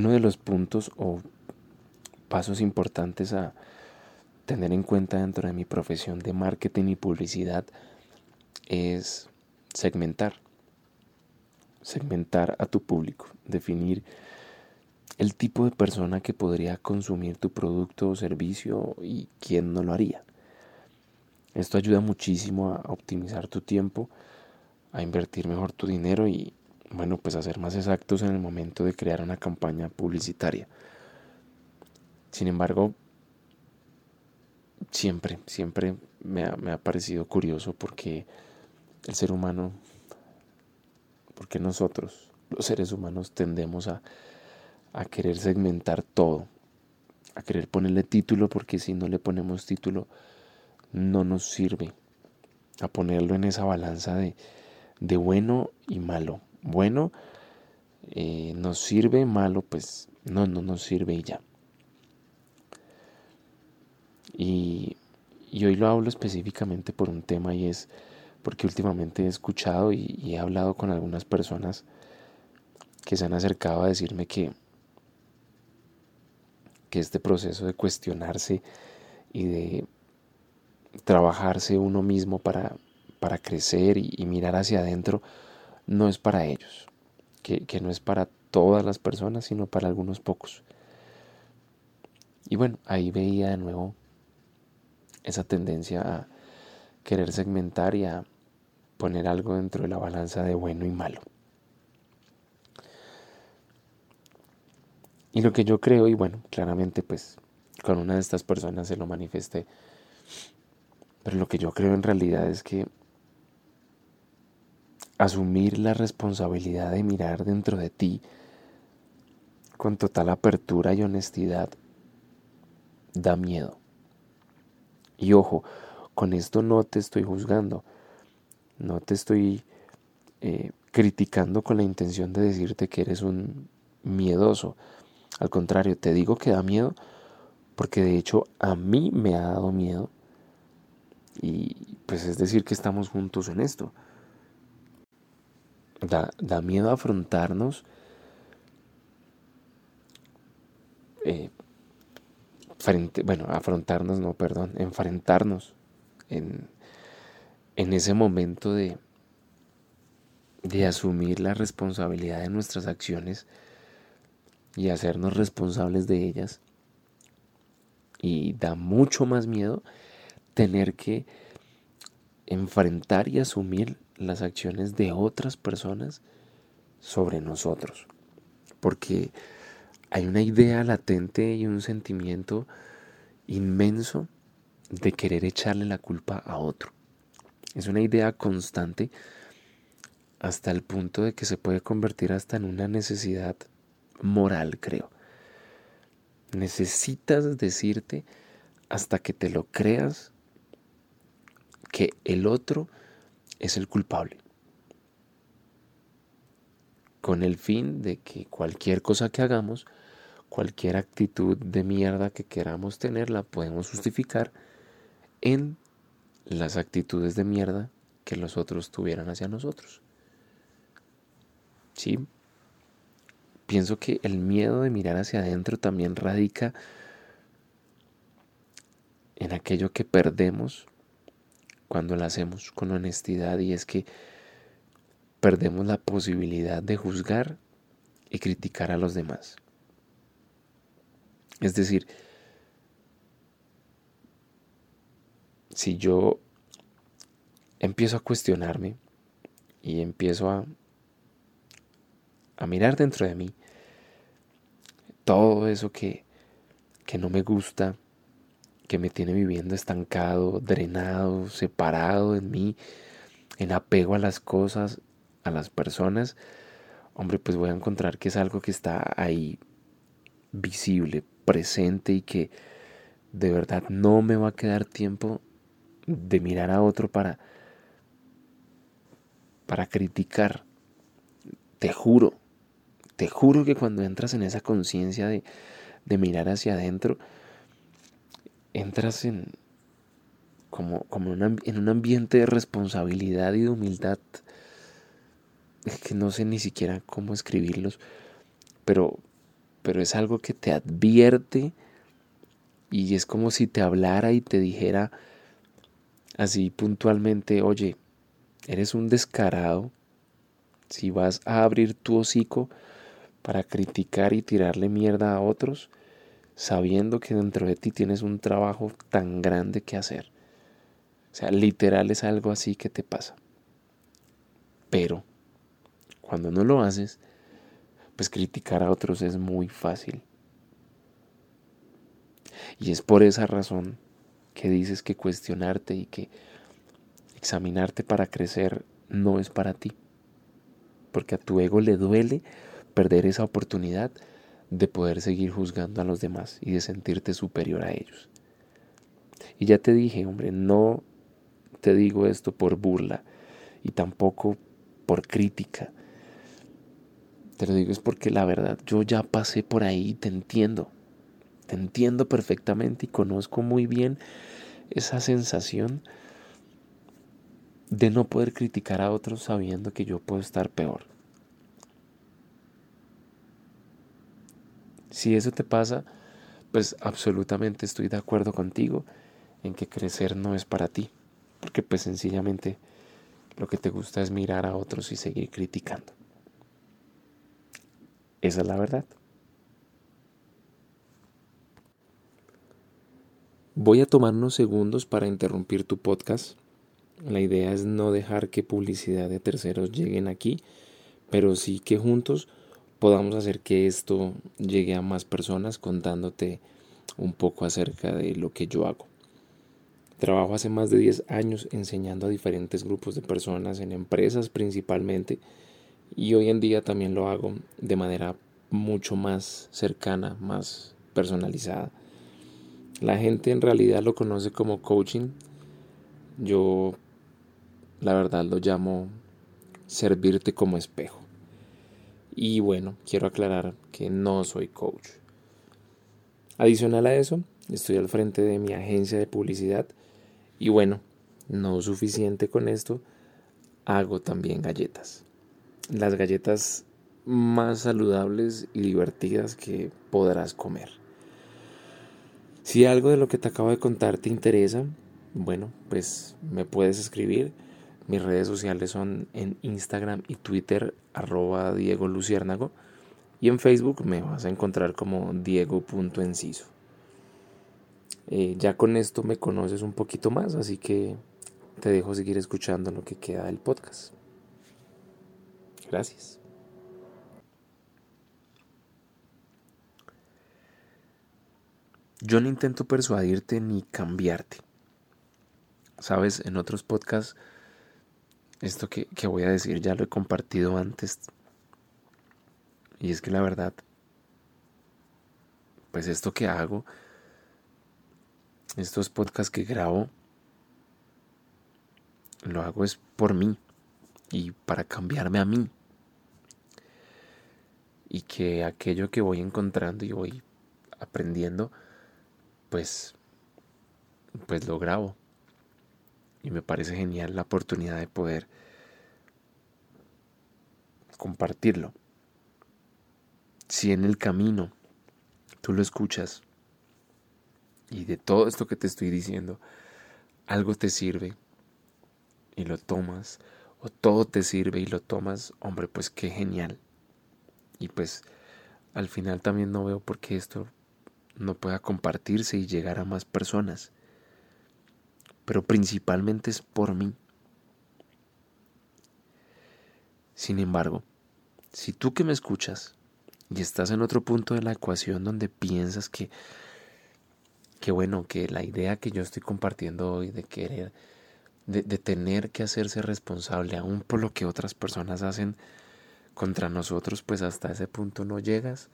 uno de los puntos o pasos importantes a tener en cuenta dentro de mi profesión de marketing y publicidad es segmentar. Segmentar a tu público, definir el tipo de persona que podría consumir tu producto o servicio y quién no lo haría. Esto ayuda muchísimo a optimizar tu tiempo, a invertir mejor tu dinero y, bueno, pues a ser más exactos en el momento de crear una campaña publicitaria. Sin embargo, siempre, siempre me ha, me ha parecido curioso porque el ser humano, porque nosotros, los seres humanos, tendemos a, a querer segmentar todo, a querer ponerle título porque si no le ponemos título no nos sirve, a ponerlo en esa balanza de, de bueno y malo. Bueno eh, nos sirve, malo pues no, no nos sirve y ya. Y, y, hoy lo hablo específicamente por un tema y es porque últimamente he escuchado y, y he hablado con algunas personas que se han acercado a decirme que, que este proceso de cuestionarse y de trabajarse uno mismo para, para crecer y, mirar hacia adentro no es para ellos, que, que no es para todas las personas, sino para algunos pocos. Y bueno, ahí veía de nuevo esa tendencia a querer segmentar y a poner algo dentro de la balanza de bueno y malo. Y lo que yo creo, y bueno, claramente pues con una de estas personas se lo manifesté, pero lo que yo creo en realidad es que asumir la responsabilidad de mirar dentro de ti con total apertura y honestidad da miedo. Y ojo, con esto no te estoy juzgando, no te estoy eh, criticando con la intención de decirte que eres un miedoso. Al contrario, te digo que da miedo porque de hecho a mí me ha dado miedo y pues es decir que estamos juntos en esto. Da, da miedo afrontarnos eh, frente, bueno, afrontarnos, no, perdón, enfrentarnos en, en ese momento de, de asumir la responsabilidad de nuestras acciones y hacernos responsables de ellas. Y da mucho más miedo tener que enfrentar y asumir las acciones de otras personas sobre nosotros. Porque hay una idea latente y un sentimiento inmenso de querer echarle la culpa a otro. Es una idea constante hasta el punto de que se puede convertir hasta en una necesidad moral, creo. Necesitas decirte hasta que te lo creas que el otro es el culpable. Con el fin de que cualquier cosa que hagamos, cualquier actitud de mierda que queramos tener, la podemos justificar en las actitudes de mierda que los otros tuvieran hacia nosotros. ¿Sí? Pienso que el miedo de mirar hacia adentro también radica en aquello que perdemos cuando la hacemos con honestidad y es que perdemos la posibilidad de juzgar y criticar a los demás. Es decir, si yo empiezo a cuestionarme y empiezo a, a mirar dentro de mí todo eso que, que no me gusta, que me tiene viviendo estancado, drenado, separado en mí, en apego a las cosas, a las personas, hombre, pues voy a encontrar que es algo que está ahí visible, presente y que de verdad no me va a quedar tiempo de mirar a otro para para criticar. Te juro, te juro que cuando entras en esa conciencia de, de mirar hacia adentro, entras en como, como en un ambiente de responsabilidad y de humildad. Que no sé ni siquiera cómo escribirlos, pero pero es algo que te advierte y es como si te hablara y te dijera así puntualmente, oye, eres un descarado, si vas a abrir tu hocico para criticar y tirarle mierda a otros, sabiendo que dentro de ti tienes un trabajo tan grande que hacer. O sea, literal es algo así que te pasa. Pero cuando no lo haces, pues criticar a otros es muy fácil. Y es por esa razón que dices que cuestionarte y que examinarte para crecer no es para ti. Porque a tu ego le duele perder esa oportunidad de poder seguir juzgando a los demás y de sentirte superior a ellos. Y ya te dije, hombre, no te digo esto por burla y tampoco por crítica. Te lo digo es porque la verdad, yo ya pasé por ahí y te entiendo. Te entiendo perfectamente y conozco muy bien esa sensación de no poder criticar a otros sabiendo que yo puedo estar peor. Si eso te pasa, pues absolutamente estoy de acuerdo contigo en que crecer no es para ti, porque pues sencillamente lo que te gusta es mirar a otros y seguir criticando. Esa es la verdad. Voy a tomar unos segundos para interrumpir tu podcast. La idea es no dejar que publicidad de terceros lleguen aquí, pero sí que juntos podamos hacer que esto llegue a más personas contándote un poco acerca de lo que yo hago. Trabajo hace más de 10 años enseñando a diferentes grupos de personas en empresas principalmente y hoy en día también lo hago de manera mucho más cercana, más personalizada. La gente en realidad lo conoce como coaching. Yo la verdad lo llamo servirte como espejo. Y bueno, quiero aclarar que no soy coach. Adicional a eso, estoy al frente de mi agencia de publicidad y bueno, no suficiente con esto, hago también galletas. Las galletas más saludables y divertidas que podrás comer. Si algo de lo que te acabo de contar te interesa, bueno, pues me puedes escribir mis redes sociales son en Instagram y Twitter arroba Diego Luciérnago y en Facebook me vas a encontrar como Diego.enciso. Eh, ya con esto me conoces un poquito más, así que te dejo seguir escuchando lo que queda del podcast. Gracias. Yo no intento persuadirte ni cambiarte. Sabes, en otros podcasts esto que, voy a decir ya lo he compartido antes. Y es que la verdad, pues esto que hago, estos podcasts que grabo, lo hago es por mí y para cambiarme a mí. Y que aquello que voy encontrando y voy aprendiendo, pues, pues lo grabo y me parece genial la oportunidad de poder compartirlo. Si en el camino tú lo escuchas y de todo esto que te estoy diciendo, algo te sirve y lo tomas, o todo te sirve y lo tomas, hombre, pues qué genial. Y pues al final también no veo por qué esto no pueda compartirse y llegar a más personas pero principalmente es por mí. Sin embargo, si tú que me escuchas y estás en otro punto de la ecuación donde piensas que, que bueno, que la idea que yo estoy compartiendo hoy de querer, de, de tener que hacerse responsable aún por lo que otras personas hacen contra nosotros, pues hasta ese punto no llegas,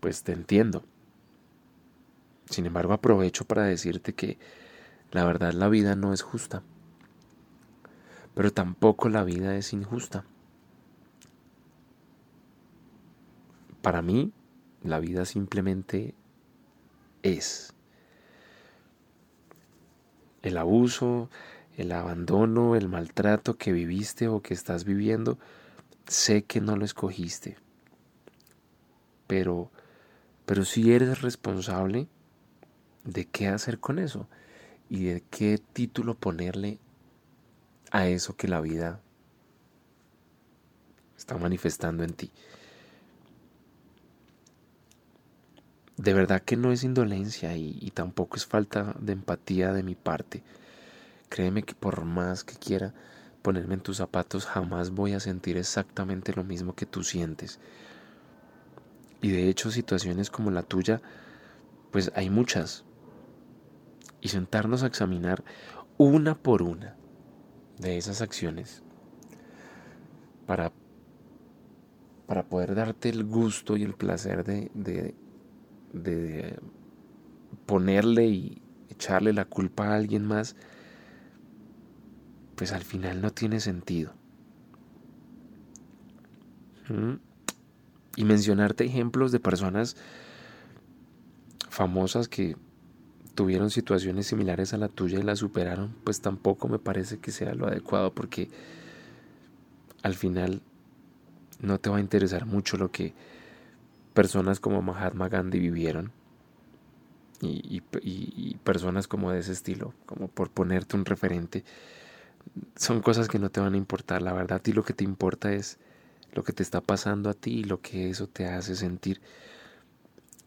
pues te entiendo. Sin embargo, aprovecho para decirte que la verdad la vida no es justa, pero tampoco la vida es injusta. Para mí, la vida simplemente es. El abuso, el abandono, el maltrato que viviste o que estás viviendo, sé que no lo escogiste, pero, pero sí eres responsable de qué hacer con eso y de qué título ponerle a eso que la vida está manifestando en ti. De verdad que no es indolencia y, y, tampoco es falta de empatía de mi parte. Créeme que por más que quiera ponerme en tus zapatos, jamás voy a sentir exactamente lo mismo que tú sientes. Y de hecho situaciones como la tuya, pues hay muchas. Y sentarnos a examinar una por una de esas acciones para, para poder darte el gusto y el placer de, de, de ponerle y echarle la culpa a alguien más, pues al final no tiene sentido. ¿Mm? Y mencionarte ejemplos de personas famosas que tuvieron situaciones similares a la tuya y la superaron, pues tampoco me parece que sea lo adecuado porque al final no te va a interesar mucho lo que personas como Mahatma Gandhi vivieron y, personas como de ese estilo, como por ponerte un referente, son cosas que no te van a importar, la verdad, y lo que te importa es lo que te está pasando a ti y lo que eso te hace sentir.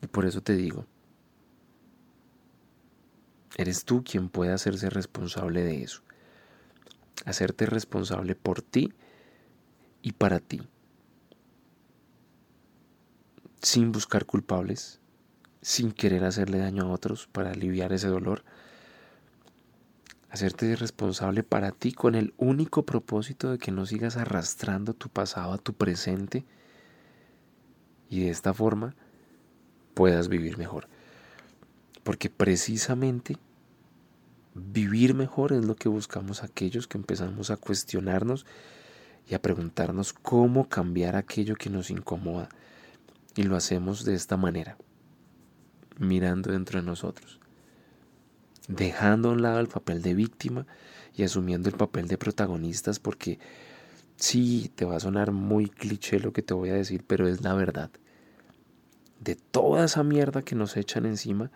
Y por eso te digo, Eres tú quien puede hacerse responsable de eso. Hacerte responsable por ti y para ti. Sin buscar culpables, sin querer hacerle daño a otros para aliviar ese dolor. Hacerte responsable para ti con el único propósito de que no sigas arrastrando tu pasado a tu presente y de esta forma puedas vivir mejor. Porque precisamente vivir mejor es lo que buscamos aquellos que empezamos a cuestionarnos y a preguntarnos cómo cambiar aquello que nos incomoda. Y lo hacemos de esta manera, mirando dentro de nosotros, dejando a un lado el papel de víctima y asumiendo el papel de protagonistas porque sí, te va a sonar muy cliché lo que te voy a decir, pero es la verdad. De toda esa mierda que nos echan encima,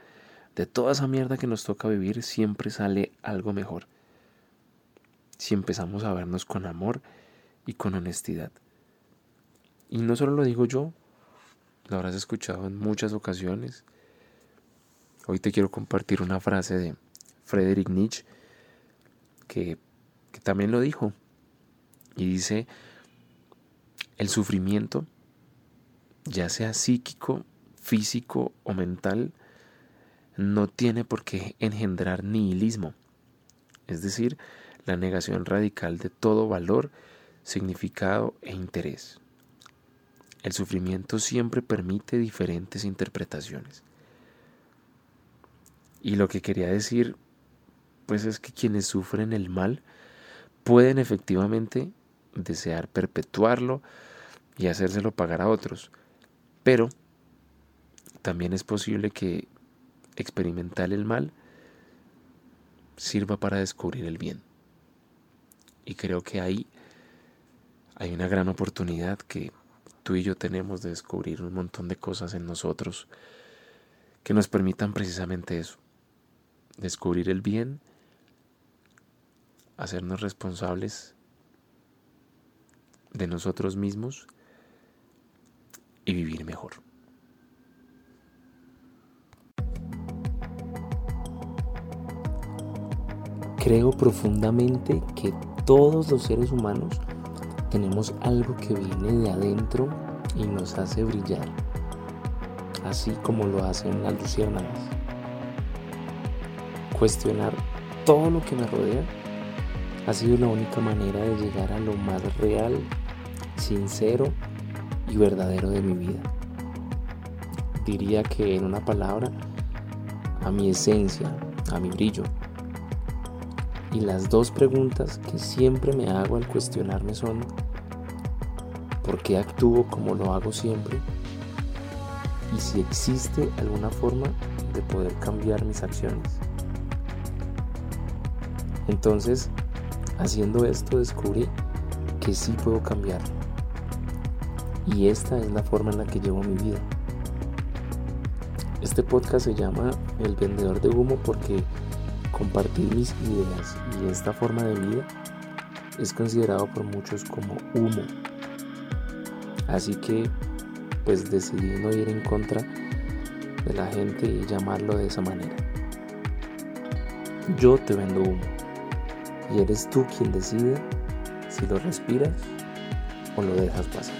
de toda esa mierda que nos toca vivir siempre sale algo mejor. Si empezamos a vernos con amor y con honestidad. Y no solo lo digo yo, lo habrás escuchado en muchas ocasiones. Hoy te quiero compartir una frase de Friedrich Nietzsche que, que también lo dijo. Y dice, el sufrimiento, ya sea psíquico, físico o mental, no tiene por qué engendrar nihilismo, es decir, la negación radical de todo valor, significado e interés. El sufrimiento siempre permite diferentes interpretaciones. Y lo que quería decir, pues es que quienes sufren el mal pueden efectivamente desear perpetuarlo y hacérselo pagar a otros. Pero también es posible que experimentar el mal sirva para descubrir el bien. Y creo que ahí hay una gran oportunidad que tú y yo tenemos de descubrir un montón de cosas en nosotros que nos permitan precisamente eso, descubrir el bien, hacernos responsables de nosotros mismos y vivir mejor. Creo profundamente que todos los seres humanos tenemos algo que viene de adentro y nos hace brillar, así como lo hacen las luciérnagas. Cuestionar todo lo que me rodea ha sido la única manera de llegar a lo más real, sincero y verdadero de mi vida. Diría que en una palabra, a mi esencia, a mi brillo. Y las dos preguntas que siempre me hago al cuestionarme son, ¿por qué actúo como lo hago siempre? Y si existe alguna forma de poder cambiar mis acciones. Entonces, haciendo esto descubrí que sí puedo cambiar. Y esta es la forma en la que llevo mi vida, Este podcast se llama El vendedor de humo porque compartir mis ideas y esta forma de vida es considerado por muchos como humo. Así que pues decidí no ir en contra de la gente y llamarlo de esa manera. Yo te vendo humo y eres tú quien decide si lo respiras o lo dejas pasar.